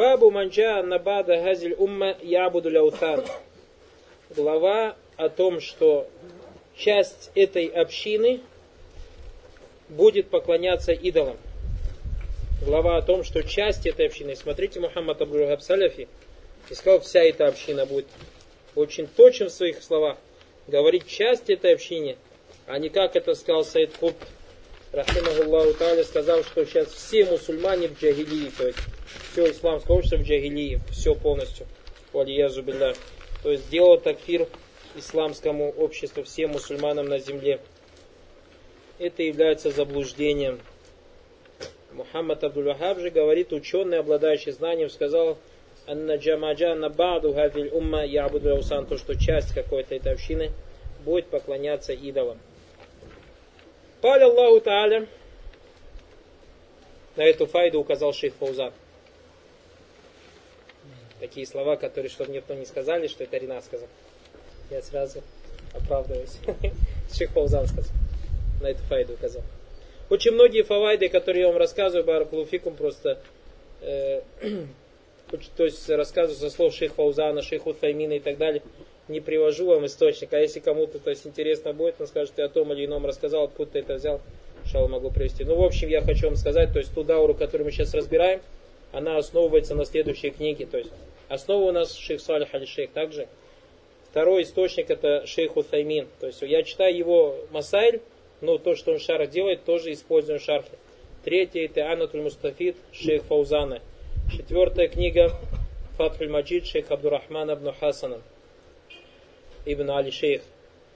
Бабу манджа набада газиль умма ябуду ляутан. Глава о том, что часть этой общины будет поклоняться идолам. Глава о том, что часть этой общины, смотрите, Мухаммад Абдул Саляфи, сказал, вся эта община будет очень точен в своих словах, говорить часть этой общины, а не как это сказал Саид Куб, Рахимахуллаху Та'аля, сказал, что сейчас все мусульмане в джагилии, то есть все исламское общество в джагилии, все полностью, валиязу билля. То есть сделал такфир исламскому обществу, всем мусульманам на земле. Это является заблуждением. Мухаммад Абдул-Вахаб же говорит, ученый, обладающий знанием, сказал, Анна джамаджа на баду хавиль умма ябуду усан, то, что часть какой-то этой общины будет поклоняться идолам. Паля Аллаху Тааля, на эту файду указал шейх Фаузан. Такие слова, которые, чтобы никто не сказали, что это Рина сказал. Я сразу оправдываюсь. Шейх Фаузан сказал. На эту файду указал. Очень многие фавайды, которые я вам рассказываю, Баракулуфикум, просто э, то есть рассказываю со слов шейх Фаузана, шейх Утаймина и так далее, не привожу вам источник. А если кому-то то есть, интересно будет, он скажет, ты о том или ином рассказал, откуда ты это взял, шал могу привести. Ну, в общем, я хочу вам сказать, то есть ту дауру, которую мы сейчас разбираем, она основывается на следующей книге. То есть основа у нас шейх Салих аль шейх также. Второй источник это шейх Утаймин. То есть я читаю его Масайль, но то, что он шарх делает, тоже используем в шархе. Третье это Анатуль Мустафид шейх Фаузана. Четвертая книга Фатхуль Маджид шейх Абдурахман ибн Хасана ибн Али шейх.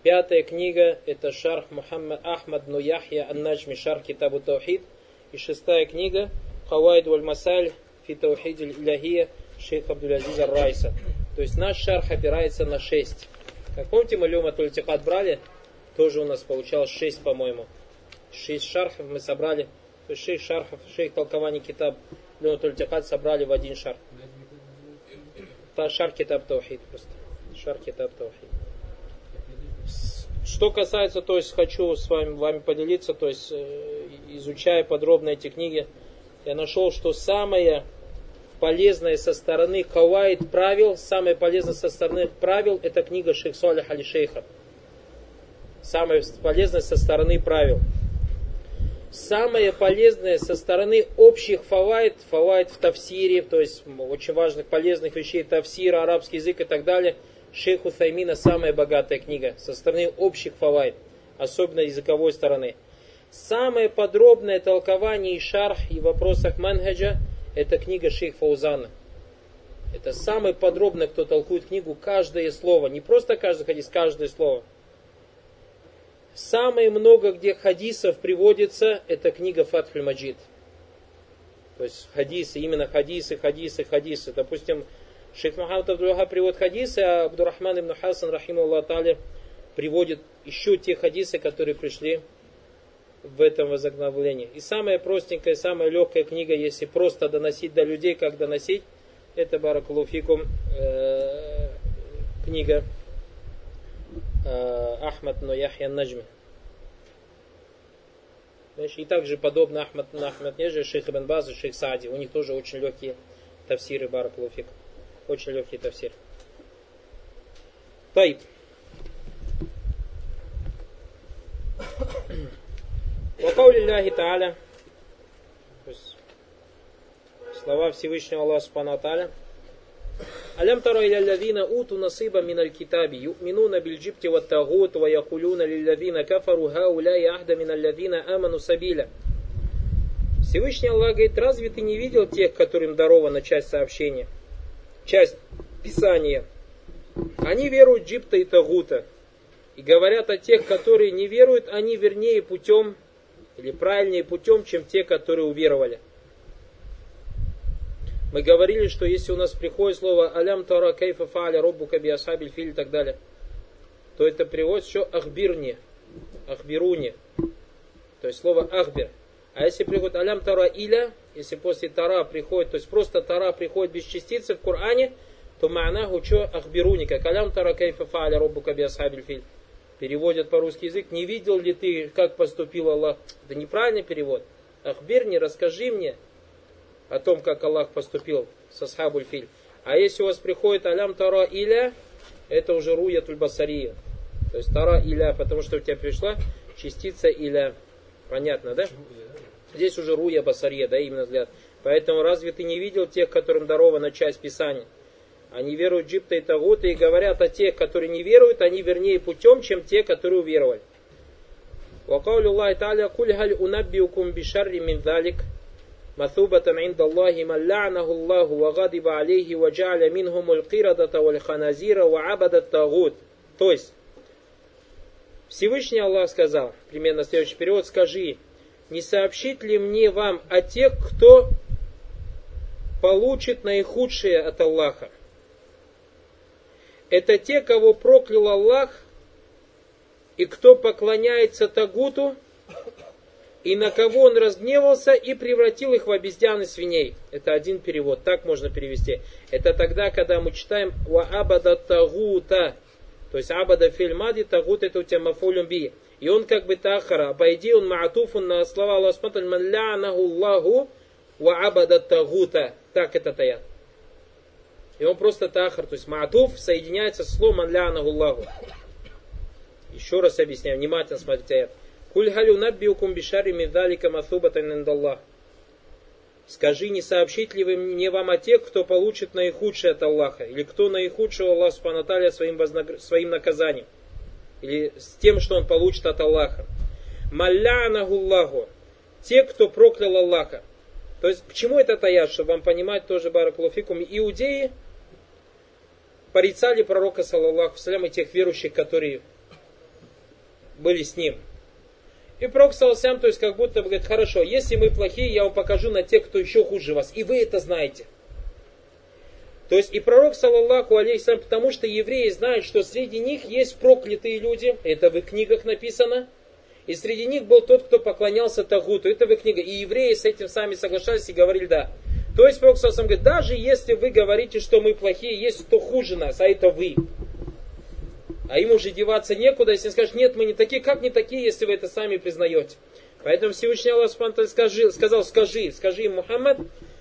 Пятая книга это Шарх Мухаммад Ахмад но Яхья Ан-Наджми Шарх Китабу Таухид. И шестая книга Хавайд Валь Масаль Фи Таухид шейх Абдулязиз Райса. То есть наш шарх опирается на шесть. Как помните, мы Люма Тультихат брали, тоже у нас получалось шесть, по-моему. Шесть шархов мы собрали. То есть шесть шархов, шесть толкований китаб Люма Тультихат собрали в один шарх. Та шар китаб Таухид просто. Шар китаб Таухид. Что касается, то есть хочу с вами, вами поделиться, то есть э, изучая подробно эти книги, я нашел, что самое полезное со стороны кавайд правил, самое полезное со стороны правил, это книга Шейх Салих Али Шейха. Самое полезное со стороны правил. Самое полезное со стороны общих фавайд, фавайд в тафсире, то есть очень важных полезных вещей, тафсира, арабский язык и так далее – Шейху Таймина самая богатая книга со стороны общих фавайд, особенно языковой стороны. Самое подробное толкование и шарх и вопросах манхаджа – это книга Шейх Фаузана. Это самый подробно, кто толкует книгу, каждое слово. Не просто каждый хадис, каждое слово. Самое много, где хадисов приводится, это книга Фатхуль Маджид. То есть хадисы, именно хадисы, хадисы, хадисы. Допустим, Шейх Мухаммад Абдуллаха приводит хадисы, а Абдурахман ибн Хасан, рахиму Аллах приводит еще те хадисы, которые пришли в этом возобновлении. И самая простенькая, самая легкая книга, если просто доносить до людей, как доносить, это Баракулуфикум э, книга э, Ахмад но Яхья Наджми. И также подобно Ахмад, Ахмад Неже, Шейх Ибн Баз и Шейх Сади. У них тоже очень легкие тавсиры Баракулуфикум. Очень легкий тавсир. Тайп. Вакаули Ляхи Тааля, то слова Всевышнего Аллаха Субхану Тааля, Алям тара иля лавина уту мин миналь китаби, ю'минуна биль джипти ва тагут, ва якулюна лил лавина кафару хауляй ахда мин лавина аману сабиля. Всевышний Аллах говорит, разве ты не видел тех, которым дарована часть сообщения, часть Писания? Они веруют джипта и тагута, и говорят о тех, которые не веруют, они вернее путем или правильнее путем, чем те, которые уверовали. Мы говорили, что если у нас приходит слово «Алям тара кайфа фааля роббу каби асхабиль филь» и так далее, то это приводит еще «ахбирни», «ахбируни», то есть слово «ахбир». А если приходит «Алям тара иля», если после Тара приходит, то есть просто Тара приходит без частицы в Коране, то ма'наху чо ахбируни, как алям тара кайфа фааля роббука би асхабиль филь. Переводят по-русски язык. Не видел ли ты, как поступил Аллах? Это неправильный перевод. Ахбир, не расскажи мне. о том, как Аллах поступил со Схабуль Филь. А если у вас приходит Алям Тара Иля, это уже Руя Тульбасария. То есть Тара Иля, потому что у тебя пришла частица Иля. Понятно, да? Здесь уже Руя Басария, да, именно взгляд. Поэтому разве ты не видел тех, которым дарована часть Писания? Они веруют Джипта и Тагута и говорят о тех, которые не веруют, они вернее путем, чем те, которые уверовали. وقول الله تعالى قل هل أنبئكم بشر من ذلك مثوبة عند الله من لعنه الله وغضب عليه وجعل منهم القردة والخنازير وعبد الطاغوت то есть Всевышний Аллах сказал, примерно следующий перевод, скажи, не сообщит ли мне вам о тех, кто получит наихудшее от Аллаха? Это те, кого проклял Аллах, и кто поклоняется Тагуту, и на кого он разгневался и превратил их в обезьян и свиней. Это один перевод, так можно перевести. Это тогда, когда мы читаем «Ва абада тагута», то есть абада фильмади, тагут это у тебя мафулюм би. И он как бы тахара. Идее он маатуфун на слова Аллаха смотрит «Маллянаху Аллаху ва абада тагута». Так это таят. И он просто тахар, то есть маатуф соединяется с словом «Маллянаху Аллаху». Еще раз объясняю, внимательно смотрите аят. Куль халю наббиукум бишари мидалика маthубатан индаллах. Скажи, не сообщить ли вы мне вам о тех, кто получит наихудшее от Аллаха, или кто наихудшего Аллах Субхану своим, вознагр... своим наказанием, или с тем, что он получит от Аллаха. Маллянахуллаху, те, кто проклял Аллаха. То есть, к чему это таят, чтобы вам понимать тоже Баракулуфикум. Иудеи порицали пророка, саллаллаху салям, и тех верующих, которые были с ним. И Пророк Саласам, то есть как будто бы говорит, хорошо, если мы плохие, я вам покажу на тех, кто еще хуже вас. И вы это знаете. То есть и пророк, саллаллаху алейхиссалям, потому что евреи знают, что среди них есть проклятые люди, это в их книгах написано, и среди них был тот, кто поклонялся Тагуту, это в их книгах. И евреи с этим сами соглашались и говорили да. То есть пророк саллаллаху говорит, даже если вы говорите, что мы плохие, есть кто хуже нас, а это вы. А им уже деваться некуда, если скажешь, нет, мы не такие, как не такие, если вы это сами признаете. Поэтому Всевышний Аллах скажи, сказал, скажи, скажи им, Мухаммад,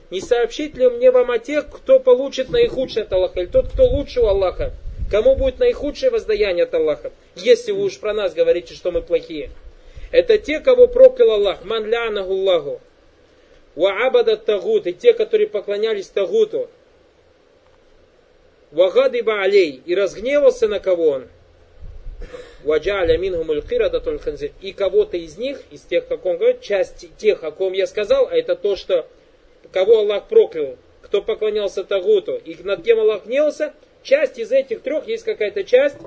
не сообщит ли мне вам о тех, кто получит наихудшее от Аллаха, или тот, кто лучше у Аллаха, кому будет наихудшее воздаяние от Аллаха, если вы уж про нас говорите, что мы плохие. Это те, кого проклял Аллах, ман лянаху Аллаху, ва абада тагут, и те, которые поклонялись тагуту, Вагадиба алей. И разгневался на кого он? Ваджаля ханзир. И кого-то из них, из тех, как он говорит, часть тех, о ком я сказал, а это то, что кого Аллах проклял, кто поклонялся Тагуту, и над кем Аллах гневался, часть из этих трех есть какая-то часть,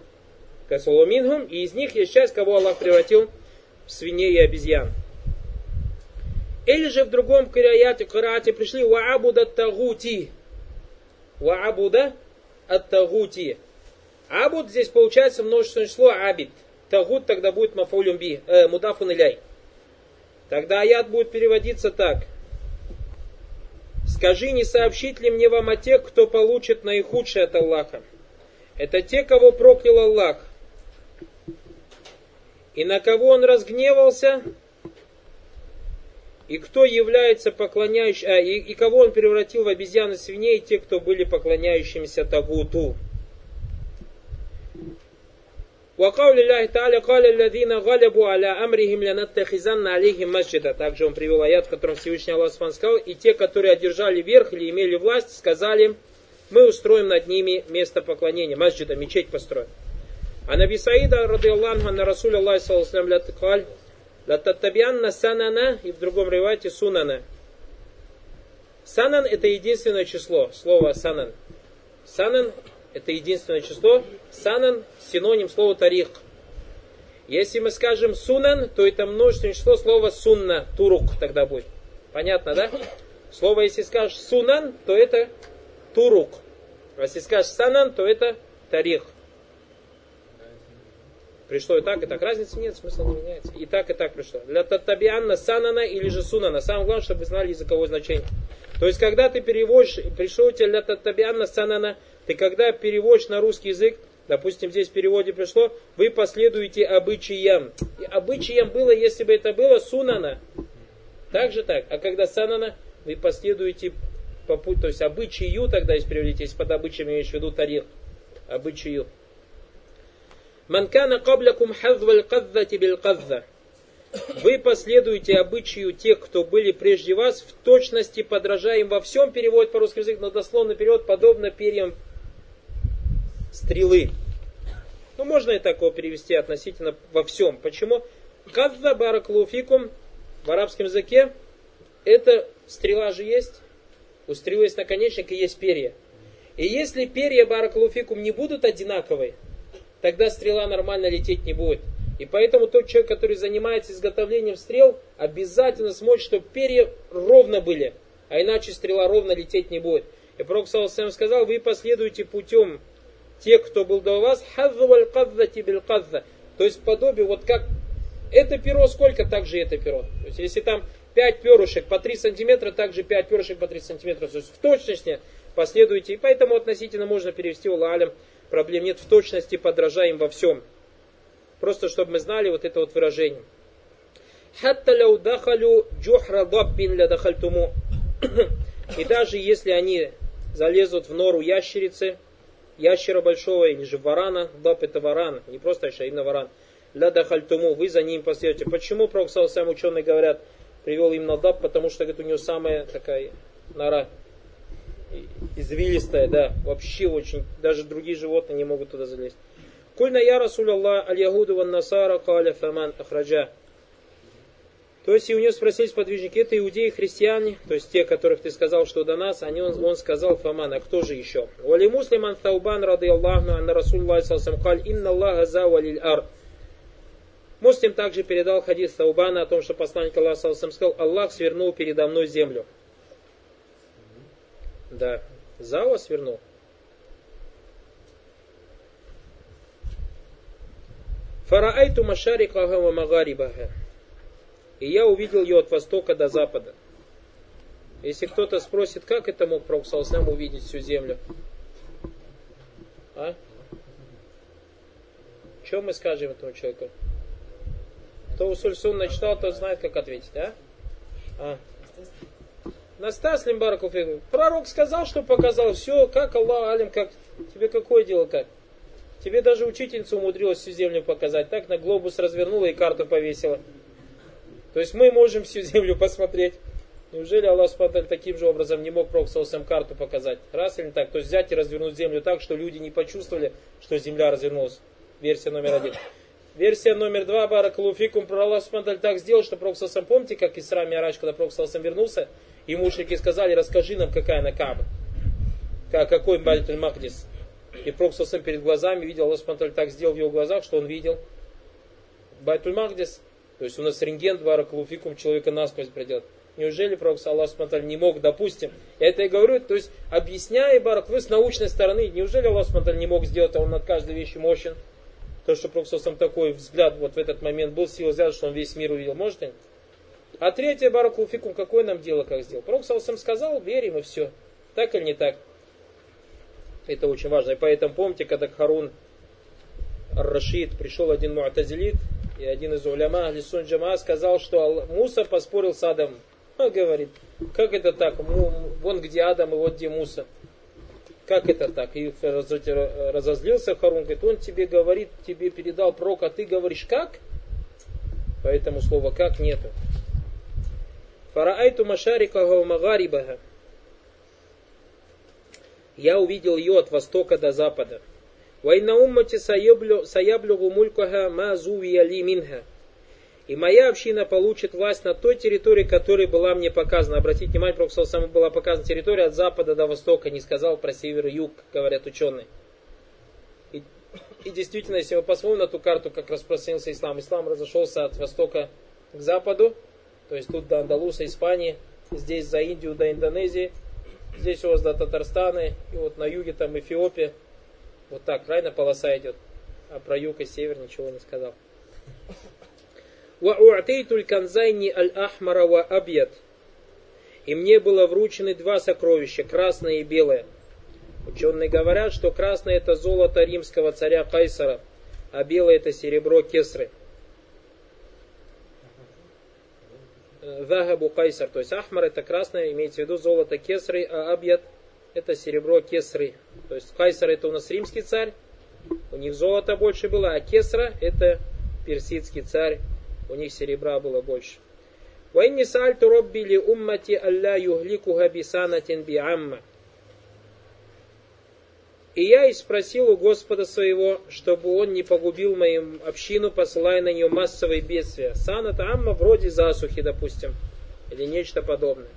Касулумингум, и из них есть часть, кого Аллах превратил в свиней и обезьян. Или же в другом караяте, карате пришли Ваабуда Тагути. Ваабуда ат-тагути. Абуд здесь получается множественное число абид. Тагут тогда будет мафулюм би, э, мудафун иляй. Тогда аят будет переводиться так. Скажи, не сообщит ли мне вам о тех, кто получит наихудшее от Аллаха? Это те, кого проклял Аллах. И на кого он разгневался, и кто является поклоняющим, а, и, и кого он превратил в обезьян и свиней, те, кто были поклоняющимися Тагуту. وقول الله تعالى قال الذين غلبوا على أمرهم لنتخذن عليهم مسجدا. Также он привел аят, в котором Всевышний Аллах сказал, и те, которые одержали верх или имели власть, сказали, мы устроим над ними место поклонения, масджида, мечеть построим. А Наби Саида, рады Аллаху, на Расуль Аллах, сказал, Лататтабианна санана и в другом ревате сунана. Санан это единственное число, слово санан. Санан это единственное число. Санан синоним слова тарих. Если мы скажем сунан, то это множественное число слова сунна, турук тогда будет. Понятно, да? Слово, если скажешь сунан, то это турук. А если скажешь санан, то это тарих. Пришло и так, и так. Разницы нет, смысл не меняется. И так, и так пришло. Для татабианна санана или же сунана. Самое главное, чтобы вы знали языковое значение. То есть, когда ты переводишь, пришло у тебя для татабианна санана, ты когда переводишь на русский язык, допустим, здесь в переводе пришло, вы последуете обычаям. И обычаям было, если бы это было сунана. Так же так. А когда санана, вы последуете по пути, то есть обычаю тогда, если переводите, если под обычаем имеешь в виду тарих, обычаю. Манкана каблякум хазва кадзати бил кадза. Вы последуете обычаю тех, кто были прежде вас, в точности подражая им во всем, переводит по русски язык, но дословно перевод, подобно перьям стрелы. Ну, можно и такого перевести относительно во всем. Почему? Кадза бараклуфикум в арабском языке это стрела же есть. У стрелы есть наконечник и есть перья. И если перья бараклуфикум не будут одинаковые, тогда стрела нормально лететь не будет. И поэтому тот человек, который занимается изготовлением стрел, обязательно смотрит, чтобы перья ровно были, а иначе стрела ровно лететь не будет. И Пророк Саласам сказал, вы последуете путем тех, кто был до вас, то есть подобие, вот как это перо сколько, так же это перо. То есть если там 5 перышек по 3 сантиметра, также 5 перышек по 3 сантиметра. То есть в точности последуйте. И поэтому относительно можно перевести у Лалям. Проблем нет в точности, подражаем во всем. Просто чтобы мы знали вот это вот выражение. И даже если они залезут в нору ящерицы, ящера большого или же варана, даб это варан, не просто еще, а именно варан, ля дахальтуму, вы за ним последуете. Почему, пророк сам ученые говорят, привел именно даб, потому что говорит, у него самая такая нора извилистая, да, вообще очень, даже другие животные не могут туда залезть. Кульна я Расуль Аллах, аль-Ягуду ван Насара, каля фаман ахраджа. То есть и у него спросили сподвижники, это иудеи, христиане, то есть те, которых ты сказал, что до нас, они, он, он сказал Фаман, а кто же еще? Вали муслиман таубан рады Аллаху, анна Расулла салсам каль, инна Аллаха за валиль ар. Муслим также передал хадис Таубана о том, что посланник Аллаха салсам сказал, Аллах свернул передо мной землю. Да, Зава свернул. Фараайту машарикаха ва магарибаха. И я увидел ее от востока до запада. Если кто-то спросит, как это мог Пророк Салсам увидеть всю землю? А? Что мы скажем этому человеку? Кто Усуль Сунна читал, тот знает, как ответить, а? а. Настас Лимбараков, пророк сказал, что показал все, как Аллах Алим, как тебе какое дело как? Тебе даже учительница умудрилась всю землю показать. Так на глобус развернула и карту повесила. То есть мы можем всю землю посмотреть. Неужели Аллах Субтитры таким же образом не мог Пророк карту показать? Раз или не так? То есть взять и развернуть землю так, что люди не почувствовали, что земля развернулась. Версия номер один. Версия номер два, Баракалуфикум, про Аллах так сделал, что Пророк помните, как Исра Миарач, когда Пророк вернулся, и мушрики сказали, расскажи нам, какая она Каба. Какой Бальтуль Махдис. И Пророк перед глазами видел, Аллах Субтитры так сделал в его глазах, что он видел Байтуль Махдис. То есть у нас рентген Баракалуфикум человека насквозь придет. Неужели Пророк Аллах Субтитры не мог, допустим, я это и говорю, то есть объясняя Барак, вы с научной стороны, неужели Аллах Субтитры не мог сделать, а он над каждой вещью мощен? То, что Пророк сам такой взгляд вот в этот момент был, сила взгляда, что он весь мир увидел, можете? А третье, Баракулфикум, какое нам дело, как сделал? Пророк сам сказал, верим и все. Так или не так? Это очень важно. И поэтому помните, когда Харун Рашид пришел один муатазилит, и один из уляма Лисун Джама сказал, что Муса поспорил с Адамом. Он говорит, как это так? Вон где Адам и вот где Муса. Как это так? И разозлился Харун, говорит, он тебе говорит, тебе передал пророк, а ты говоришь как? Поэтому слова как нету. Фараайту машарикага магарибага. Я увидел ее от востока до запада. Вайна уммати саяблюгу мулькага ма зувия ли минха. И моя община получит власть на той территории, которая была мне показана. Обратите внимание, Пророк сам была показана территория от запада до востока, не сказал про север и юг, говорят ученые. И, и действительно, если мы посмотрим на ту карту, как распространился ислам, ислам разошелся от востока к западу, то есть тут до Андалуса, Испании, здесь за Индию до Индонезии, здесь у вас до Татарстана, и вот на юге там Эфиопия. Вот так, правильно полоса идет. А про юг и север ничего не сказал. Ва'у'тейтуль канзайни аль-ахмара ва. И мне было вручены два сокровища, красное и белое. Ученые говорят, что красное это золото римского царя Кайсара, а белое это серебро Кесры. Захабу кайсар, то есть ахмар это красное, имеется в виду золото кесры, а абьят это серебро кесры. То есть кайсар это у нас римский царь, у них золота больше было, а кесра это персидский царь, у них серебра было больше. وإني سألت ربي لأمتي ألا يهلكها بسانة بعامة и я и спросил у Господа своего, чтобы он не погубил мою общину, посылая на нее массовые бедствия. Сан это амма вроде засухи, допустим, или нечто подобное.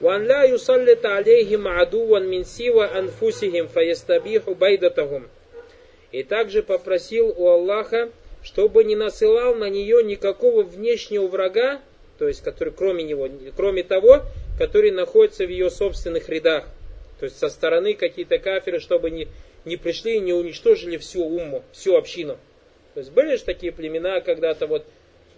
وأن لا يسلط عليهم عدوا من سوى أنفسهم فيستبيح بيضتهم. И также попросил у Аллаха, чтобы не насылал на нее никакого внешнего врага, то есть который кроме него, кроме того, который находится в ее собственных рядах. То есть со стороны какие-то кафиры, чтобы не, не пришли и не уничтожили всю умму, всю общину. То есть были же такие племена когда-то вот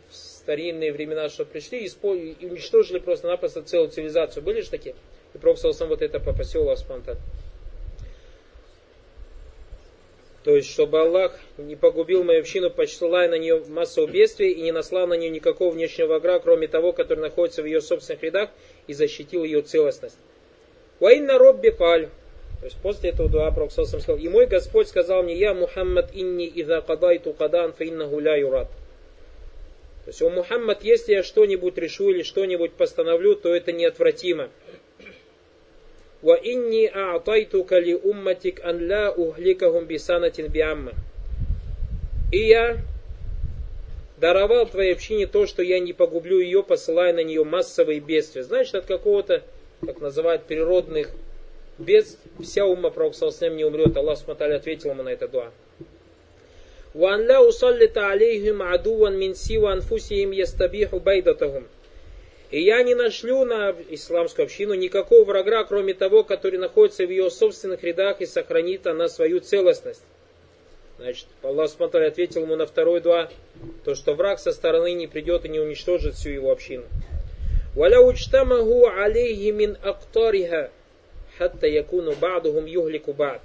в старинные времена, что пришли и, и уничтожили просто-напросто целую цивилизацию. Были же такие? И Пророк сам вот это попросил вас спонтанно. То есть, чтобы Аллах не погубил мою общину, посылая на нее массу бедствий и не наслал на нее никакого внешнего врага, кроме того, который находится в ее собственных рядах, и защитил ее целостность. Ваинна робби каль. То есть после этого дуа Пророк сказал, и мой Господь сказал мне, я Мухаммад инни иза кадайту кадан фа иннаху ля юрат. То есть, о Мухаммад, если я что-нибудь решу или что-нибудь постановлю, то это неотвратимо. Ва инни а'тайтука ли умматик ан ла ухликахум бисанатин биамма. И я даровал твоей общине то, что я не погублю ее, посылая на нее массовые бедствия. Значит, от какого-то как называют, природных без вся умма Пророка не умрет. Аллах Субтитры ответил ему на это дуа. وأن لا أسلط عليهم عدوا من سوى أنفسهم يستبيح بيضتهم. И я не нашлю на исламскую общину никакого врага, кроме того, который находится в ее собственных рядах и сохранит она свою целостность. Значит, Аллах Субтитры ответил ему на второй дуа, то, что враг со стороны не придет и не уничтожит всю его общину. ولو اجتمعوا عليه من أقطارها حتى يكون بعضهم يهلك بعض.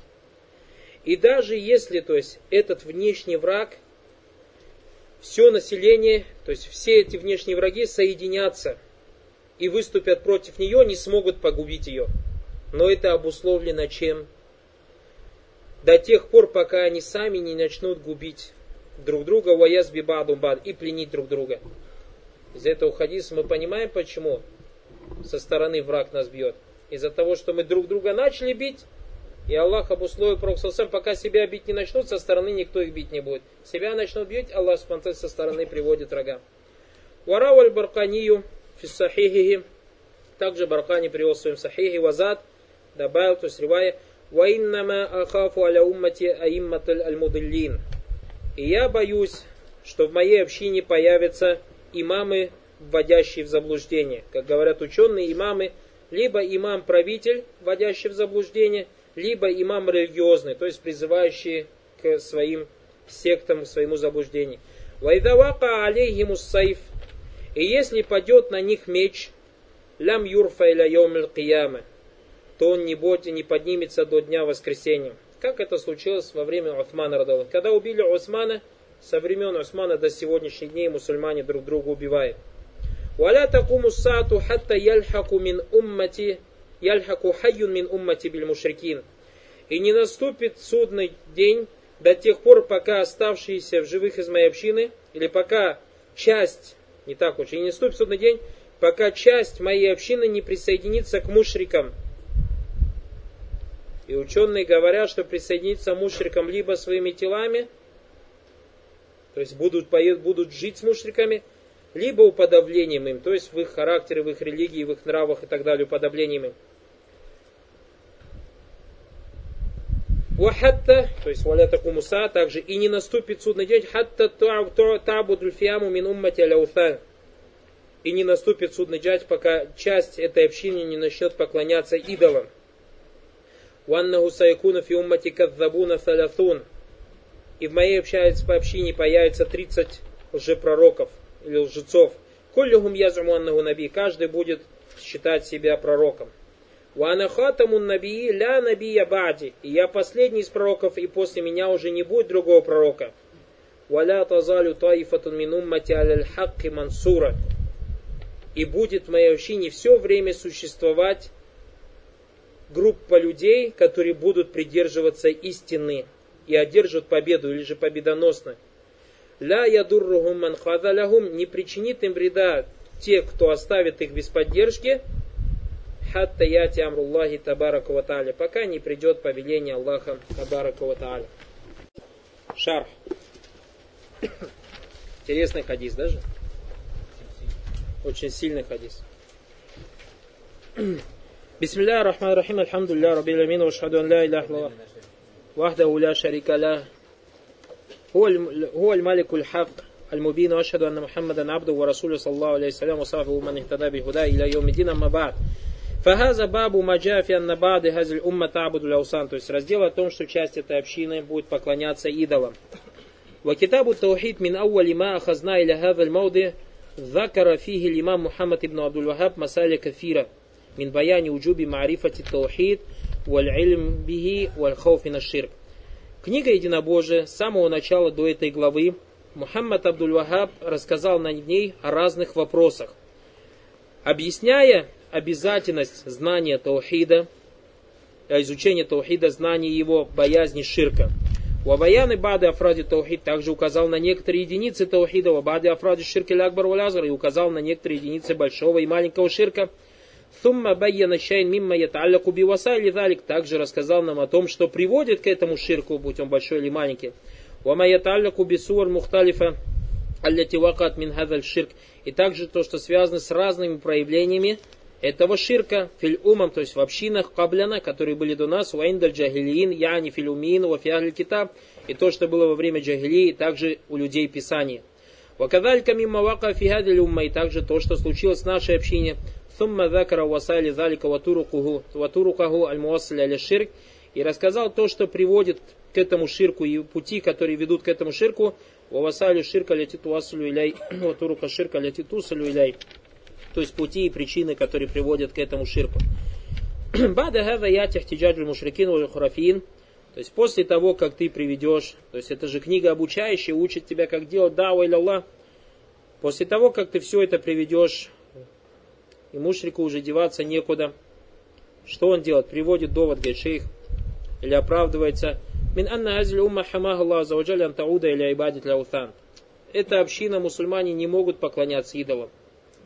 И даже если, то есть, этот внешний враг, все население, то есть все эти внешние враги соединятся и выступят против нее, не смогут погубить ее. Но это обусловлено чем? До тех пор, пока они сами не начнут губить друг друга, ваязби баду бад, и пленить друг друга. Из этого хадиса мы понимаем, почему со стороны враг нас бьет. Из-за того, что мы друг друга начали бить, и Аллах обусловил Пророк пока себя бить не начнут, со стороны никто их бить не будет. Себя начнут бить, Аллах спонтанно со стороны приводит врага. Варау аль-Барканию фиссахихихи. Также Баркани привел в своем сахихи вазад, добавил, то есть ривая, «Ваиннама ахафу аля уммати аимматаль аль-мудиллин». И я боюсь, что в моей общине появятся имамы, вводящие в заблуждение. Как говорят ученые, имамы, либо имам-правитель, вводящий в заблуждение, либо имам религиозный, то есть призывающий к своим сектам, к своему заблуждению. Вайдавака алейхимус сайф. И если падет на них меч, лям юрфа иля йомил кияма, то он не, будет, не поднимется до дня воскресения. Как это случилось во время Усмана Радалла. Когда убили Усмана, со времен Османа до сегодняшних дней мусульмане друг друга убивают. ولا تقوم الساعة حتى يلحق من أمتي يلحق حي من أمتي بالمشركين. И не наступит судный день до тех пор, пока оставшиеся в живых из моей общины, или пока часть, не так уж, и не наступит судный день, пока часть моей общины не присоединится к мушрикам. И ученые говорят, что присоединиться мушрикам либо своими телами – то есть будут, будут жить с мушриками, либо уподоблением им, то есть в их характере, в их религии, в их нравах и так далее, уподоблением им. Вахатта, то есть валя такумуса, также и не наступит судный день, хатта табудуль фиаму мин уммати аляуфан. И не наступит судный день, пока часть этой общины не начнет поклоняться идолам. Ваннаху сайкуна фи уммати кадзабуна и в моей общине появится 30 лжепророков или лжецов. Коллюхум язуму аннаху наби. Каждый будет считать себя пророком. Вана хатамун наби ля набия бади. И я последний из пророков, и после меня уже не будет другого пророка. Валя тазалю таифатун мин уммати аляль хакки мансура. и будет в моей общине все время существовать группа людей, которые будут придерживаться истины и одержат победу или же победоносно. Ля ядуррухум ман хазалахум не причинит им вреда те, кто оставит их без поддержки, хатта яти амруллахи табараку ва пока не придет повеление Аллаха табараку ва тааля. Шарх. Интересный хадис даже. Очень сильный хадис. Бисмилля, рахман, рахим, альхамдулля, рабиля мина, ла илях وحده لا شريك له هو هو الملك الحق المبين واشهد ان محمدا عبده ورسوله صلى الله عليه وسلم وصحبه من اهتدى بهداه الى يوم الدين اما بعد فهذا باب ما جاء في ان بعض هذه الامه تعبد الاوثان то есть раздел о том что часть этой общины будет поклоняться идолам وكتاب التوحيد من أول ما أخذنا إلى هذا الموضع ذكر فيه الإمام محمد بن عبد الوهاب مسائل كثيرة من بيان وجوب معرفة التوحيد валь-илм бихи, валь-хауфина ширк. Книга Единобожия с самого начала до этой главы Мухаммад Абдуль-Вахаб рассказал на ней о разных вопросах, объясняя обязательность знания Таухида, э, изучения Таухида, знания его боязни ширка. У абаяны Бады Афради Таухид также указал на некоторые единицы Таухида, Вабады Афради Ширки Лякбар и указал на некоторые единицы большого и маленького ширка – Сумма байяна шайн мимма яталляку биваса или залик также рассказал нам о том, что приводит к этому ширку, будь он большой или маленький. Вама яталляку бисуар мухталифа алляти вакат мин ширк. И также то, что связано с разными проявлениями этого ширка филь умам, то есть в общинах кабляна, которые были до нас, ваиндаль джагилиин, яни филь умин, вафиагль китаб, и то, что было во время джагилии, также у людей Писания. Вакадалька мимма вака фигадиль умма, и также то, что случилось в нашей общине, закара васали залика ватурукаху, ватурукаху аль-муассаля аля ширк, и рассказал то, что приводит к этому ширку и пути, которые ведут к этому ширку, вавасалю ширка лятиту асалю иляй, ватурука ширка лятиту салю иляй то есть пути и причины, которые приводят к этому ширку. Бада хада ятих тиджаджу мушрикин хурафин. То есть после того, как ты приведешь, то есть это же книга обучающая, учит тебя, как делать дава или. После того, как ты все это приведешь, и мушрику уже деваться некуда, что он делает? Приводит довод, говорит шейх, или оправдывается. Мин анна азиль умма хамах Аллах заваджали антауда или айбадит ляутан. Эта община, мусульмане не могут поклоняться идолам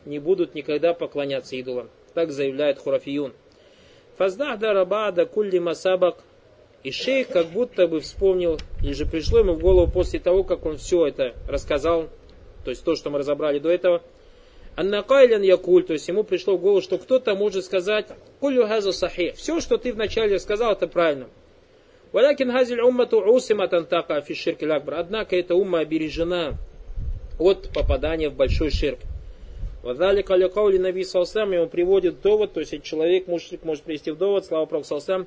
не будут никогда поклоняться идолам. Так заявляет Хурафиюн. Фаздах дарабада кулли масабак. И шейх как будто бы вспомнил, или же пришло ему в голову после того, как он все это рассказал, то есть то, что мы разобрали до этого, Аннакайлян якуль, то есть ему пришло в голову, что кто-то может сказать, кулю газу сахи, все, что ты вначале сказал, это правильно. Валякин газиль уммату усима тантака лакбар. Однако эта умма обережена от попадания в большой ширк. Вадалика лякаули Наби Салсам, ему приводит довод, то есть человек, мужик может привести в довод, слава Пророку Салсам,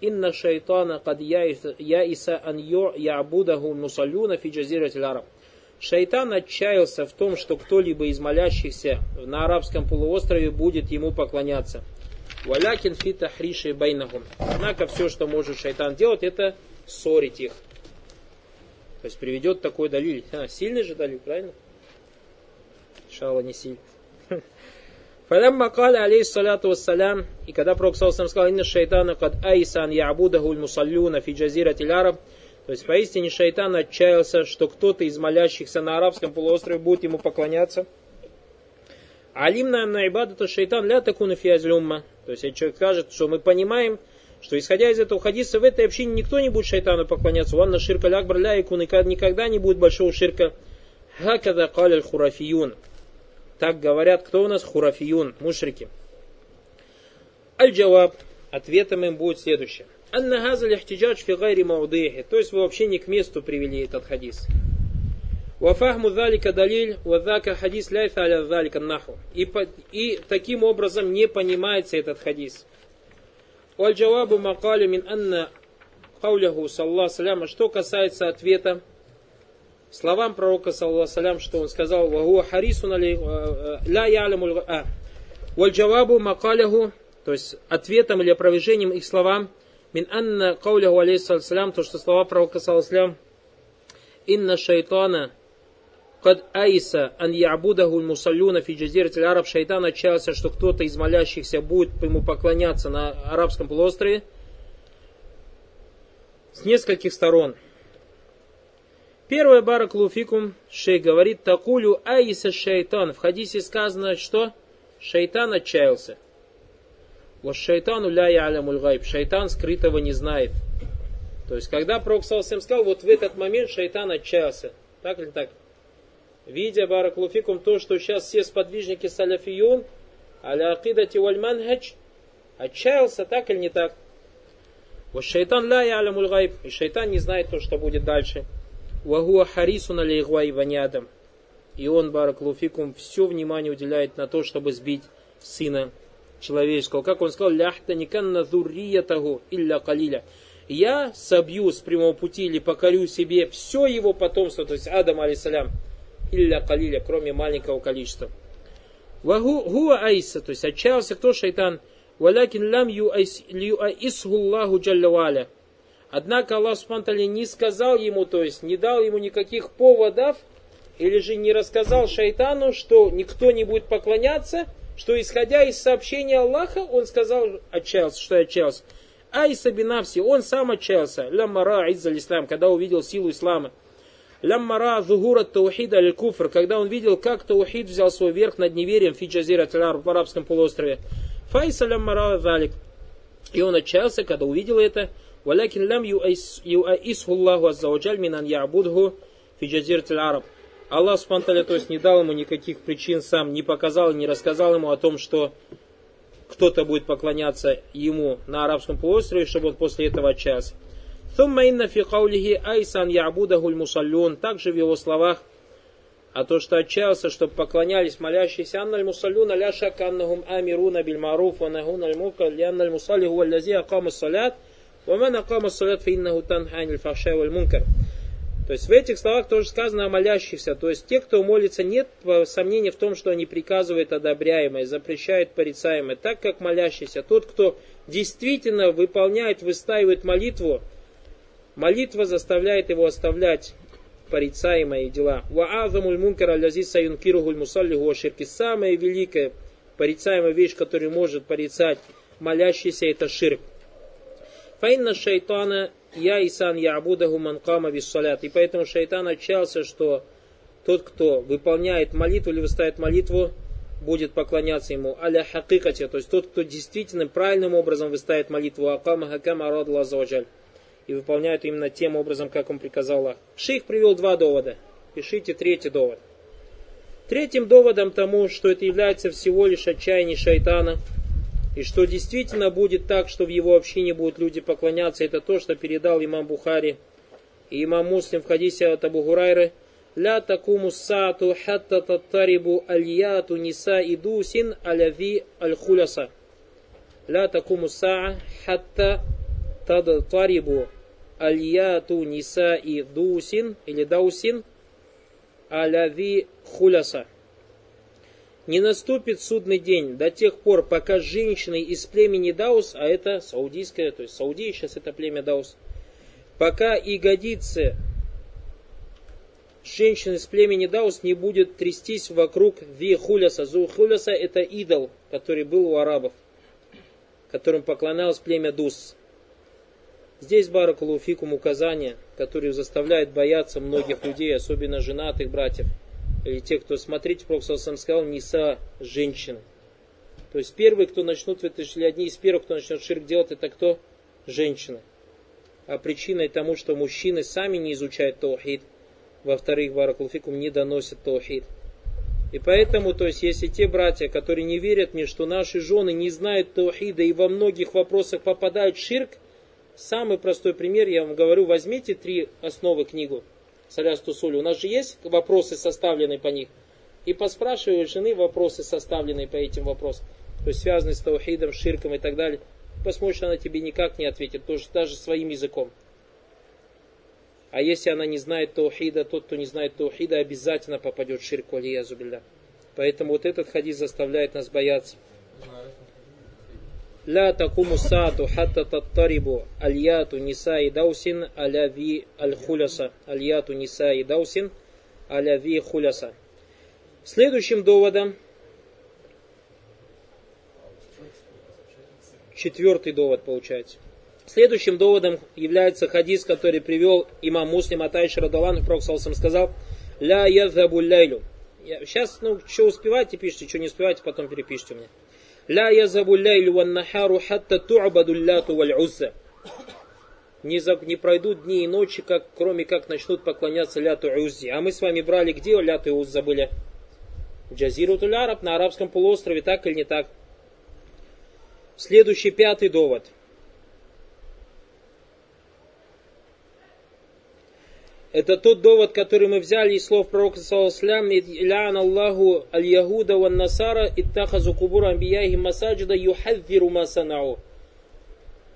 Инна шайтана кад яиса ан яабудаху мусалюна фи араб. Шайтан отчаялся в том, что кто-либо из молящихся на арабском полуострове будет ему поклоняться. Валякин фи тахриши байнахум. Однако все, что может шайтан делать, это ссорить их. То есть приведет такой далиль. А, сильный же далиль, правильно? Шала не сильный. Фалямма каля алейхиссалату вассалям, и когда Пророк сказал, инна шайтана кад айсан яабудаху мусаллюна фи джазирати араб, то есть поистине шайтан отчаялся, что кто-то из молящихся на арабском полуострове будет ему поклоняться. Алимна на ибадата шайтан ля такуна фиазлюмма. То есть человек скажет, что мы понимаем, что исходя из этого хадиса в этой общине никто не будет шайтану поклоняться. Ванна ширка лякбар ля никогда не будет большого ширка. Хакада каля хурафиюн. Так говорят, кто у нас? Хурафиюн, мушрики. Аль-Джаваб. Ответом им будет следующее. Анна газаль ихтиджадж фи гайри маудихи. То есть вы вообще не к месту привели этот хадис. Вафахму залика далиль, вадака хадис ляйфа аля залика наху. И, и таким образом не понимается этот хадис. Валь-Джавабу макали мин анна кауляху саллаху Что касается ответа, словам пророка, саллаху что он сказал, «Вагуа харисун али, э, ля ялямул а». Вальджавабу макаляху, то есть ответом или опровержением их словам, мин анна кауляху алейхиссалям, то, что слова пророка, саллаху инна шайтана Кад айса ан ябудаху мусалюна фи джазират араб шайтан отчаялся, что кто-то из молящихся будет ему поклоняться на арабском полуострове с нескольких сторон. Первое бараклуфикум, шей говорит, такулю айса шайтан. В хадисе сказано, что шайтан отчаялся. Вот шайтану ля ялямуль гайб. Шайтан скрытого не знает. То есть, когда Пророк сказал, вот в этот момент шайтан отчаялся. Так или так? Видя, бараклуфикум, то, что сейчас все сподвижники саляфиюн, аля акидати валь отчаялся, так или не так? Вот шайтан ля ялямуль гайб. И шайтан не знает то, что будет дальше. Вагуа харисун алейгва и ванядам. И он, бараклуфикум, все внимание уделяет на то, чтобы сбить сына человеческого. Как он сказал, ляхта никанна зурриятаху илля калиля. Я собью с прямого пути или покорю себе все его потомство, то есть Адам, алейсалям, илля калиля, кроме маленького количества. Вагуа айса, то есть отчаялся кто шайтан, валякин лям юаисхуллаху джаллаваля. Однако Аллах Субтитры не сказал ему, то есть не дал ему никаких поводов, или же не рассказал шайтану, что никто не будет поклоняться, что исходя из сообщения Аллаха, он сказал, отчаялся, что отчаялся. Айса бинавси, он сам отчаялся. Ляммара иззаль ислам, когда увидел силу ислама. Ляммара зугура таухида аль куфр, когда он видел, как таухид взял свой верх над неверием фи джазира в арабском полуострове. Файса ляммара залик. И он отчаялся, когда увидел это. Валякин лям юаисху Аллаху аззаваджаль минан я'будху фи джазират араб. Аллах Субтитры, то есть не дал ему никаких причин сам, не показал, не рассказал ему о том, что кто-то будет поклоняться ему на арабском полуострове, чтобы он после этого отчаялся. Thumma инна фи каулихи айсан ябудахуль мусаллюн. Также в его словах, а то, что отчаялся, чтобы поклонялись молящиеся анналь мусаллюн аля шака аннахум амируна биль маруф ва нахун аль мука лианналь мусалли хуа лази акама салят ва ман акама салят фи иннаху танха аниль фахшай валь мункар. То есть в этих словах тоже сказано о молящихся. То есть те, кто молится, нет сомнения в том, что они приказывают одобряемое, запрещают порицаемое. Так как молящийся, тот, кто действительно выполняет, выстаивает молитву, молитва заставляет его оставлять порицаемые дела. Самая великая порицаемая вещь, которую может порицать молящийся, это ширк. Фаинна шайтана я исан ябудаху манкама виссалят. И поэтому шайтан отчался, что тот, кто выполняет молитву или выставит молитву, будет поклоняться ему. Аля хакикате, то есть тот, кто действительно правильным образом выставит молитву. Акама хакама радла заваджаль. И выполняет именно тем образом, как он приказал Аллах. Шейх привел два довода. Пишите третий довод. Третьим доводом тому, что это является всего лишь отчаяние шайтана – и что действительно будет так, что в его общине будут люди поклоняться, это то, что передал имам Бухари и имам Муслим в хадисе от Абу Гурайры. Ля такуму саату хатта таттарибу альяту ниса идусин аляви аль-хуляса. Ля такуму саа хатта таттарибу альяту ниса идусин или даусин аляви хуляса не наступит судный день до тех пор, пока женщины из племени Даус, а это саудийское, то есть Саудия сейчас это племя Даус, пока ягодицы женщин из племени Даус не будет трястись вокруг Вихуляса. Зухуляса это идол, который был у арабов, которым поклонялось племя Дус. Здесь Баракулуфикум указания, которые заставляют бояться многих людей, особенно женатых братьев – или те, кто, смотрите, Пророк сам сказал, Ниса, женщины. То есть первые, кто начнут, это или одни из первых, кто начнет ширк делать, это кто? Женщины. А причиной тому, что мужчины сами не изучают таухид, во-вторых, Баракулфикум не доносят таухид. И поэтому, то есть, если те братья, которые не верят мне, что наши жены не знают таухида и во многих вопросах попадают в ширк, самый простой пример, я вам говорю, возьмите три основы книгу Саляс Тусули. У нас же есть вопросы, составленные по них. И поспрашиваю жены вопросы, составленные по этим вопросам. То есть связанные с таухидом, ширком и так далее. Посмотришь, она тебе никак не ответит, тоже, даже своим языком. А если она не знает таухида, тот, кто не знает таухида, обязательно попадет в ширку алиязубилля. Поэтому вот этот хадис заставляет нас бояться. لا تقوم الساعة حتى تضطرب اليات نساء دوس على ذي الخلصة اليات نساء دوس аля ви хуляса. Следующим доводом, четвертый довод получается. Следующим доводом является хадис, который привел имам Муслим от Айши Радалан, Пророк сказал, «Ля ядхабу ляйлю». Сейчас, ну, что успеваете, пишите, что не успеваете, потом перепишите мне. «Ля язабу ляйлю ван нахару хатта ту'баду ляту валь узза». Не, за, не пройдут дни и ночи, как, кроме как начнут поклоняться ляту уззи. А мы с вами брали, где ляту узза были? Джазирутуль Араб, на арабском полуострове, так или не так? Следующий пятый довод – Это тот довод, который мы взяли из слов пророка Саласлям, «Лян Аллаху аль-Ягуда ван Насара иттахазу кубур амбияхи масаджида юхаддиру масанау».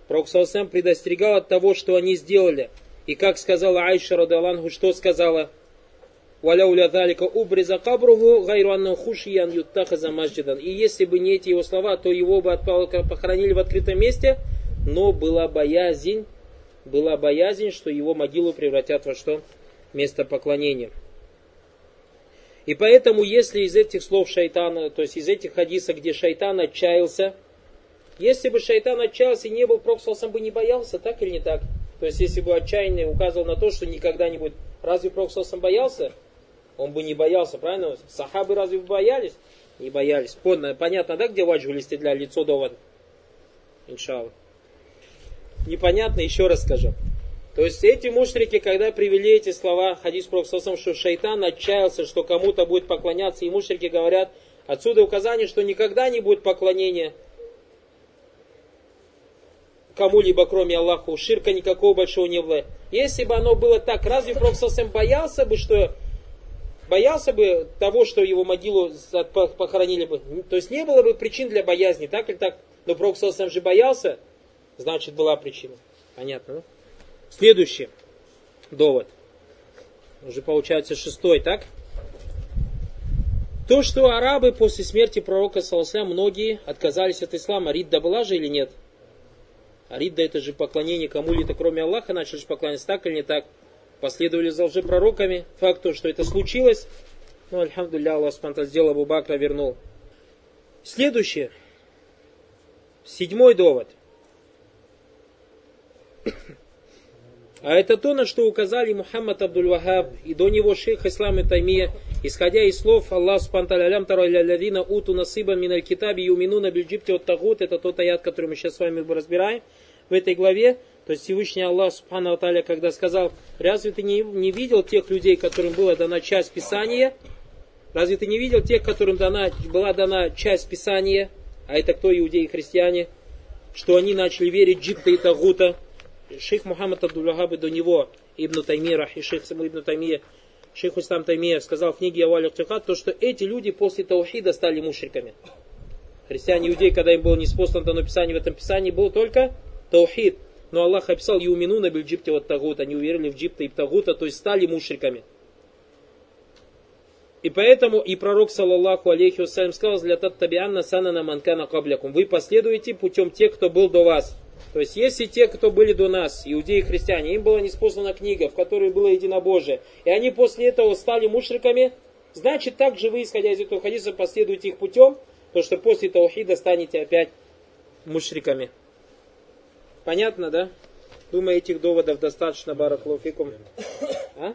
Пророк Саласлям предостерегал от того, что они сделали. И как сказала Айша Радалангу, что сказала? «Валяуля далика убриза кабругу гайру анна хушиян юттахаза масджидан». И если бы не эти его слова, то его бы похоронили в открытом месте, но была боязнь была боязнь, что его могилу превратят во что? Место поклонения. И поэтому, если из этих слов шайтана, то есть из этих хадисов, где шайтан отчаялся, если бы шайтан отчаялся и не был проксалсом, бы не боялся, так или не так? То есть, если бы отчаянный указывал на то, что никогда не будет, разве проксалсом боялся? Он бы не боялся, правильно? Сахабы разве боялись? Не боялись. Понятно, да, где ваджу для лицо довод? Иншаллах непонятно, еще раз скажу. То есть эти мушрики, когда привели эти слова, хадис Пророксосом, что шайтан отчаялся, что кому-то будет поклоняться, и мушрики говорят, отсюда указание, что никогда не будет поклонения кому-либо, кроме Аллаха, у ширка никакого большого не было. Если бы оно было так, разве Пророксосом боялся бы, что боялся бы того, что его могилу похоронили бы? То есть не было бы причин для боязни, так или так? Но Пророксосом же боялся, Значит, была причина. Понятно, да? Следующий довод. Уже получается шестой, так? То, что арабы после смерти пророка Саласля многие отказались от ислама. Ридда была же или нет? А Ридда это же поклонение кому-либо, кроме Аллаха, начали же поклоняться так или не так. Последовали за лжепророками. Факт то, что это случилось. Ну, альхамдулилля, Аллах спонтан сделал, Абу Бакра вернул. Следующее. Седьмой довод – а это то, на что указали Мухаммад Абдул-Вахаб и до него шейх Ислам и Таймия, исходя из слов Аллах Субтитры Алям Таралявина Уту Насыба Миналь Китаби Юминуна Бельджипте от Тагут, это тот аят, который мы сейчас с вами разбираем в этой главе. То есть Всевышний Аллах Субхану Аталя, когда сказал, разве ты не, не видел тех людей, которым была дана часть Писания? Разве ты не видел тех, которым дана, была дана часть Писания? А это кто, иудеи и христиане? Что они начали верить Джипта и Тагута, шейх Мухаммад Абдуллахаб до него, Ибн Таймира и шейх Саму Ибн Таймия, шейх Устам Таймия сказал в книге Аваль Ахтихат, то, что эти люди после Таухида стали мушриками. Христиане иудеи, когда им было неспослано дано Писание, в этом Писании был только Таухид. Но Аллах описал Юмину на Бельджипте вот Тагут. Они уверили в Джипта и Тагута, то есть стали мушриками. И поэтому и пророк, саллаллаху алейхи вассалям, сказал, для таттабианна санана манкана каблякум. Вы последуете путем тех, кто был до вас. То есть, если те, кто были до нас, иудеи и христиане, им была неспослана книга, в которой было единобожие, и они после этого стали мушриками, значит, так же вы, исходя из этого хадиса, последуете их путем, то что после таухида станете опять мушриками. Понятно, да? Думаю, этих доводов достаточно, бараклауфикум. А?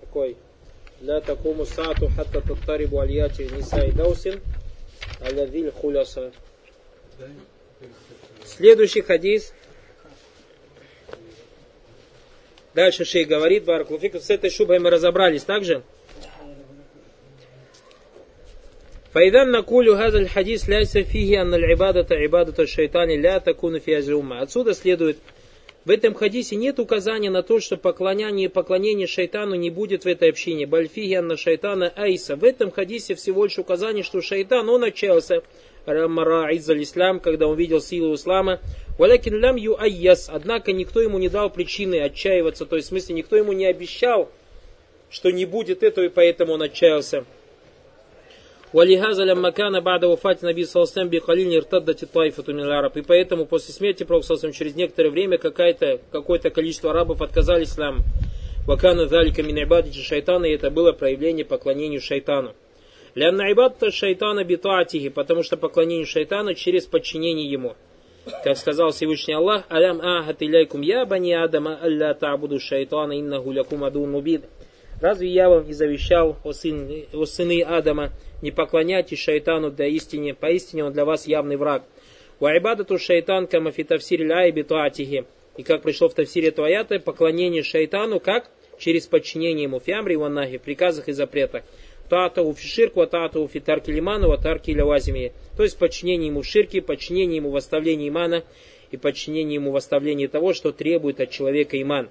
Какой? لا تقوم الساعة حتى تضطرب عليات نساء دوس الذي الخلص Следующий хадис. Дальше шей говорит, Баракулуфик, с этой шубой мы разобрались также. فإذا نقول هذا الحديث ليس فيه أن العبادة عبادة الشيطان لا تكون في هذه الأمة. Отсюда следует, в этом хадисе нет указания на то, что поклонение, поклонение шайтану не будет в этой общине. Бальфиги анна шайтана айса. В этом хадисе всего лишь указание, что шайтан, он начался Рамара Иззаль Ислам, когда он видел силу ислама. Валякин лям ю айяс. Однако никто ему не дал причины отчаиваться. То есть, в смысле, никто ему не обещал, что не будет этого, и поэтому он отчаялся. Валихаза лямма кана бада вафати наби салсам би халиль иртаддати тайфату араб. И поэтому после смерти Пророка через некоторое время какое-то какое количество арабов отказались исламу. Вакана залика мин шайтана, и это было проявление поклонению шайтану. Лянна ибадта шайтана битуатихи, потому что поклонение шайтану через подчинение ему. Как сказал Всевышний Аллах, «Алям ахат иляйкум я бани адама алля та'буду шайтана иннаху лякум адун мубид». Разве я вам не завещал, о, сын, о сыны Адама, не поклоняйтесь шайтану для истине, поистине он для вас явный враг. Уайбадату шайтан кама фитавсир ляй битуатихи. И как пришло в тавсире Туаята, поклонение шайтану, как? Через подчинение ему фиамри ваннахи, в приказах и запретах. Татау в ширку, татау в тарки лиману, а тарки лавазими. То есть подчинение ему в ширке, подчинение ему в имана и подчинение ему в того, что требует от человека иман.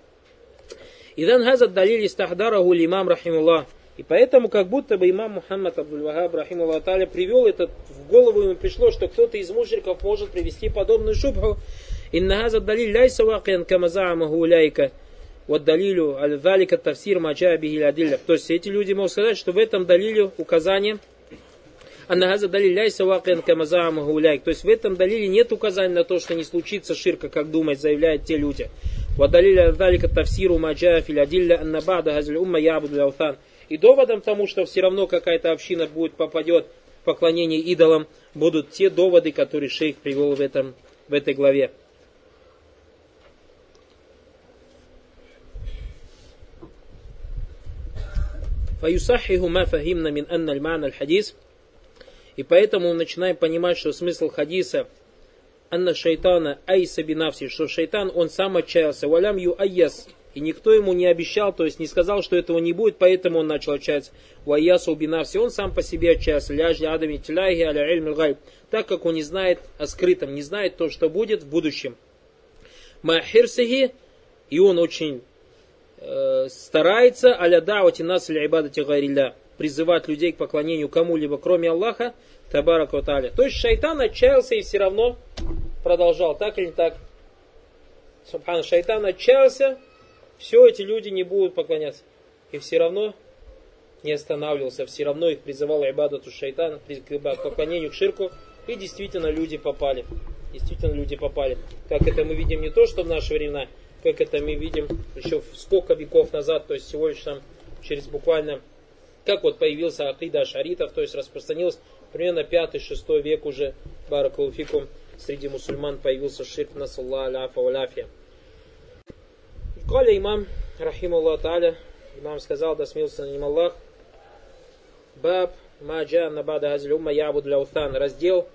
Идан газад далили стахдараху имам рахимуллах. И поэтому как будто бы имам Мухаммад Абдул-Вахаб Рахимуллах Таля привел это в голову, ему пришло, что кто-то из мужиков может привести подобную шубху. Инна газад далили ляйса вакиян камазаамаху уляйка вот далилю аль-далика тавсир маджа бихилядилля. То есть эти люди могут сказать, что в этом далиле указание Аннагаза далиляйся вакен гуляйк. То есть в этом далиле нет указания на то, что не случится ширка, как думать, заявляют те люди. Вадалиля далика тавсиру маджа филядилля аннабада газль умма ябуду аусан. И доводом тому, что все равно какая-то община будет попадет в поклонение идолам, будут те доводы, которые шейх привел в, этом, в этой главе. Фаюсахиху ма фахимна мин анна аль аль-хадис. И поэтому начинаем понимать, что смысл хадиса анна шайтана айса бинафси, что шайтан, он сам отчаялся. Валям ю айяс. И никто ему не обещал, то есть не сказал, что этого не будет, поэтому он начал отчаяться. Ваясу бинафси, он сам по себе отчаялся. Ляжи адами тляйги аля эльм. Так как он не знает о скрытом, не знает то, что будет в будущем. Махирсихи, и он очень старается аля даути нас или ибадати гайрилля, призывать людей к поклонению кому-либо, кроме Аллаха, Табарак Таля. То есть шайтан отчаялся и все равно продолжал, так или не так? Субхан, шайтан отчаялся, все эти люди не будут поклоняться. И все равно не останавливался, все равно их призывал Ибадату шайтан, к поклонению к ширку, и действительно люди попали. Действительно люди попали. Как это мы видим не то, что в наши времена, как это мы видим еще сколько веков назад, то есть всего лишь там через буквально, как вот появился Акида Шаритов, то есть распространилось примерно 5-6 век уже, Баракулуфикум, среди мусульман появился ширк на салла аляфа валяфия. Коля имам, рахим Аллах Таля, имам сказал, да смился на ним Аллах, баб маджа набада газль умма ябуд ляутан, раздел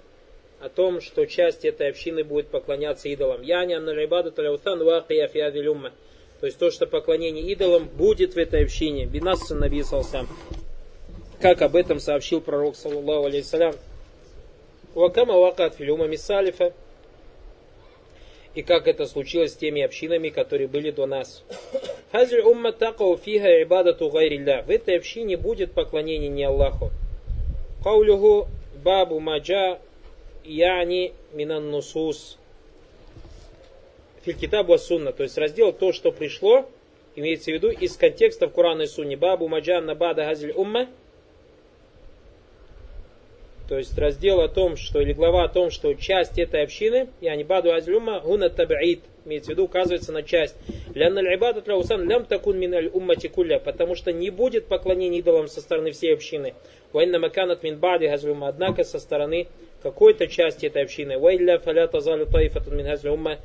о том, что часть этой общины будет поклоняться идолам. Яни анна ибаду ляутан вахия фиадиль умма. То есть то, что поклонение идолам будет в этой общине. Бинасса нависался. Как об этом сообщил пророк, саллаллаху алейхиссалям. Вакама вакат филюма мисалифа. И как это случилось с теми общинами, которые были до нас. Хазиль умма такау фиха ибадату гайрилля. В этой общине будет поклонение не Аллаху. Каулюху бабу маджа яни минан нусус. Филькитабу сунна. То есть раздел то, что пришло, имеется в виду из контекста в Коране и Сунне. Бабу маджа набада газиль умма то есть раздел о том, что, или глава о том, что часть этой общины, я не баду азлюма, гуна табаид, имеется в виду, указывается на часть. Лянна аль-ибадат лаусан лям такун мин аль-уммати кулля, потому что не будет поклонения идолам со стороны всей общины. Вайна маканат мин бади газлюма, однако со стороны какой-то части этой общины. Вайля фаля тазалю таифатун мин газлюма,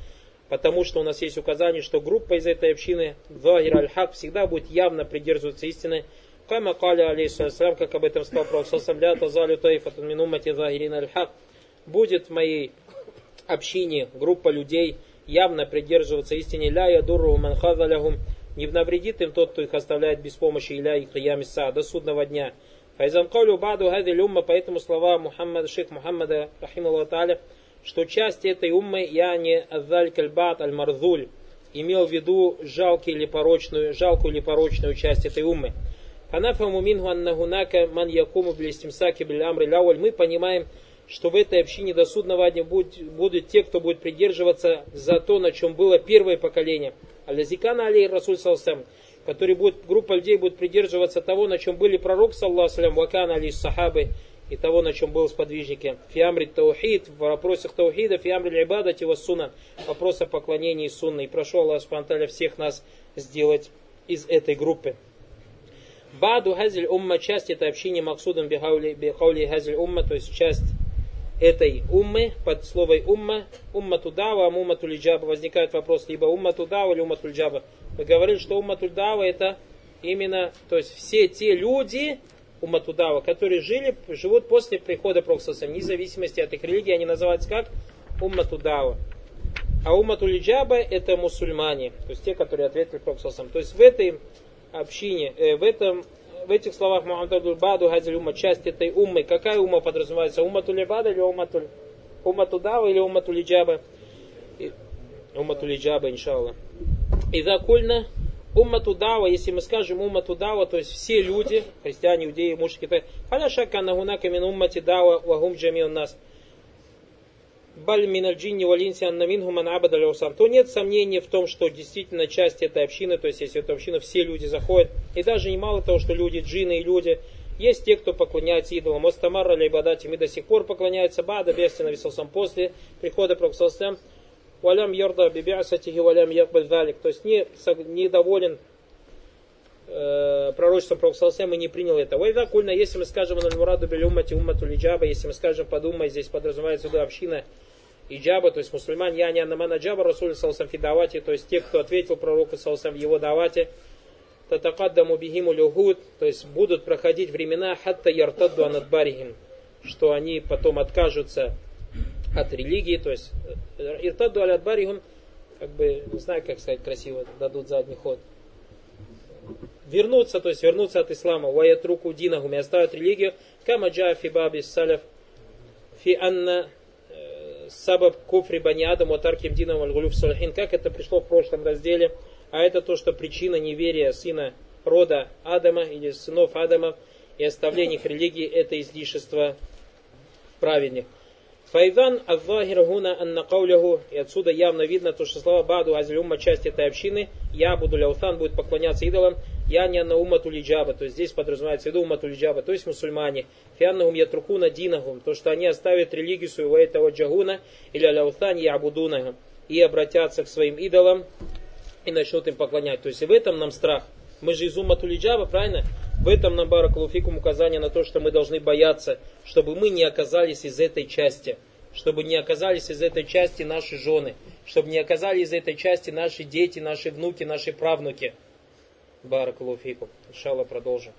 потому что у нас есть указание, что группа из этой общины, вагир аль-хак, всегда будет явно придерживаться истины, Кама каля алейхиссалям, как об этом сказал Пророк ля тазалю таифатун мин уммати. Будет в моей общине группа людей явно придерживаться истине ля ядурру. Не навредит им тот, кто их оставляет без помощи иля и киямиса до судного дня. Файзам калю баду хади умма, поэтому слова Мухаммад, шейх Мухаммада, рахималлаху та'аля, что часть этой уммы, я не азаль кальбат аль-марзуль, имел в виду жалкую или порочную, жалкую или порочную часть этой уммы. Ханафаму мингу аннахунака ман якуму блестимсаки амри лауль. Мы понимаем, что в этой общине до судного дня будут, будут те, кто будет придерживаться за то, на чем было первое поколение. Алязикана алей Расуль Салсам, который будет, группа людей будет придерживаться того, на чем были пророк, саллаху вакана али сахабы, и того, на чем был сподвижники. Фиамри таухид, в вопросах таухида, фиамри ибадати вас суна, вопрос о поклонении сунны. И прошу Аллах всех нас сделать из этой группы. Баду хазиль умма, часть этой общины максудом бихаули хазиль умма, то есть часть этой уммы, под словой умма, умма тудава, умма тулиджаба, возникает вопрос либо умма тудава или умма тульджаба. Мы говорили, что умма тульдава это именно, то есть все те люди, умма тудава, которые жили, живут после прихода Пророка, вне зависимости от их религии, они называются как умма тудава. А умма тулиджаба это мусульмане, то есть те, которые ответили Пророку. То есть в этой общине, э, в этом в этих словах Мухаммад Абдул Баду Ума, часть этой уммы, какая умма подразумевается? Умма Тулибада или умма Туль... Умма Тудава или умма Тулиджаба? Умма Тулиджаба, иншаллах. И закульно умма Тудава, если мы скажем умма Тудава, то есть все люди, христиане, иудеи, мушки, халя шака нагунака мин уммати дава вагум джамиун нас баль миналь джинни валинси анна минху ман абада то нет сомнений в том, что действительно часть этой общины, то есть если эта община все люди заходят, и даже не мало того, что люди, джины и люди, есть те, кто поклоняется идолам. Остамарра лейбадати, мы до сих пор поклоняются Бада, бестия нависался прихода прихода Проксалсам. Валям ярда бибиасатихи валям якбаль далик. То есть не, недоволен э, пророчеством Проксалсам и не принял это. Вайда кульна, если мы скажем на мураду били уммату лиджаба, если мы скажем подумай, здесь подразумевается сюда община иджаба, то есть мусульман, я не анамана джаба Расуль Салсам Фидавати, то есть те, кто ответил пророку Салсам в его давате, татакаддаму бихиму люгуд, то есть будут проходить времена хатта яртадду анадбарихим, что они потом откажутся от религии, то есть э, иртадду алядбарихим, как бы, не знаю, как сказать красиво, дадут задний ход. Вернуться, то есть вернуться от ислама, ваятруку динахум и оставят религию, кама джа фи баби саляф, фи анна сабаб куфри бани Адаму тарким дином аль салихин, как это пришло в прошлом разделе, а это то, что причина неверия сына рода Адама или сынов Адама и оставления их религии это излишество праведных. Файдан Аллахир Гуна Анна Кауляху, и отсюда явно видно то, что слова Баду Азилюмма, часть этой общины, я буду ляутан, будет поклоняться идолам, я не на ума тулиджаба, то есть здесь подразумевается в виду ума тулиджаба, то есть мусульмане. Фианнахум ятрукуна динахум, то, что они оставят религию своего этого джагуна или ляутан ябудунахум и обратятся к своим идолам и начнут им поклонять. То есть в этом нам страх. Мы же из ума тулиджаба, правильно? В этом нам баракалуфикум указание на то, что мы должны бояться, чтобы мы не оказались из этой части. Чтобы не оказались из этой части наши жены. Чтобы не оказались из этой части наши дети, наши внуки, наши правнуки. Баракалуфикум. Иншаллах продолжим.